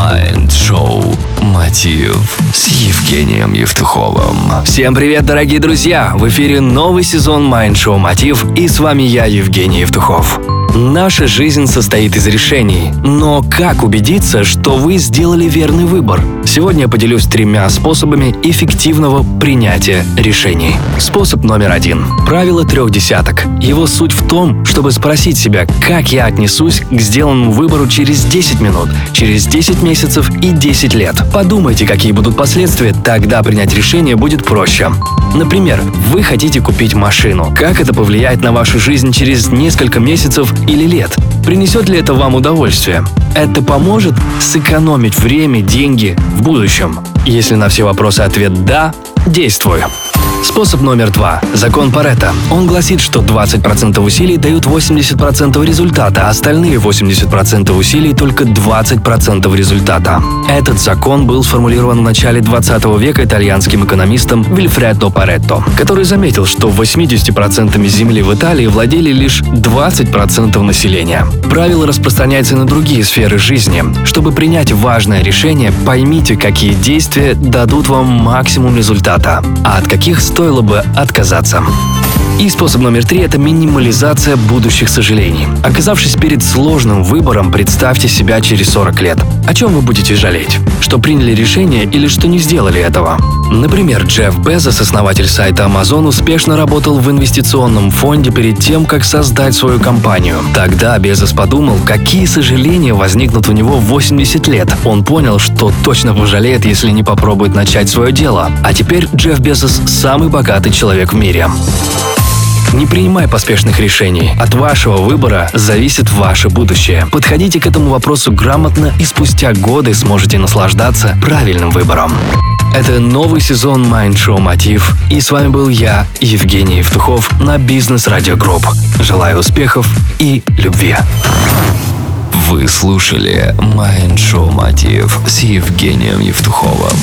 Mind Show «Мотив» с Евгением Евтуховым. Всем привет, дорогие друзья! В эфире новый сезон Mind Show «Мотив» и с вами я, Евгений Евтухов. Наша жизнь состоит из решений, но как убедиться, что вы сделали верный выбор? Сегодня я поделюсь тремя способами эффективного принятия решений. Способ номер один. Правило трех десяток. Его суть в том, чтобы спросить себя, как я отнесусь к сделанному выбору через 10 минут, через 10 месяцев и 10 лет. Подумайте, какие будут последствия, тогда принять решение будет проще. Например, вы хотите купить машину. Как это повлияет на вашу жизнь через несколько месяцев или лет? Принесет ли это вам удовольствие? Это поможет сэкономить время, деньги в будущем? Если на все вопросы ответ «да», действуй. Способ номер два. Закон Паретта. Он гласит, что 20% усилий дают 80% результата, а остальные 80% усилий только 20% результата. Этот закон был сформулирован в начале 20 века итальянским экономистом Вильфредо Паретто, который заметил, что 80% земли в Италии владели лишь 20% населения. Правило распространяется на другие сферы жизни. Чтобы принять важное решение, поймите, какие действия дадут вам максимум результата, а от каких стоило бы отказаться. И способ номер три – это минимализация будущих сожалений. Оказавшись перед сложным выбором, представьте себя через 40 лет. О чем вы будете жалеть? Что приняли решение или что не сделали этого? Например, Джефф Безос, основатель сайта Amazon, успешно работал в инвестиционном фонде перед тем, как создать свою компанию. Тогда Безос подумал, какие сожаления возникнут у него в 80 лет. Он понял, что точно пожалеет, если не попробует начать свое дело. А теперь Джефф Безос – самый богатый человек в мире. Не принимай поспешных решений. От вашего выбора зависит ваше будущее. Подходите к этому вопросу грамотно и спустя годы сможете наслаждаться правильным выбором. Это новый сезон Mind Show Мотив. И с вами был я, Евгений Евтухов, на Бизнес Радио Групп. Желаю успехов и любви. Вы слушали Mind Show Мотив с Евгением Евтуховым.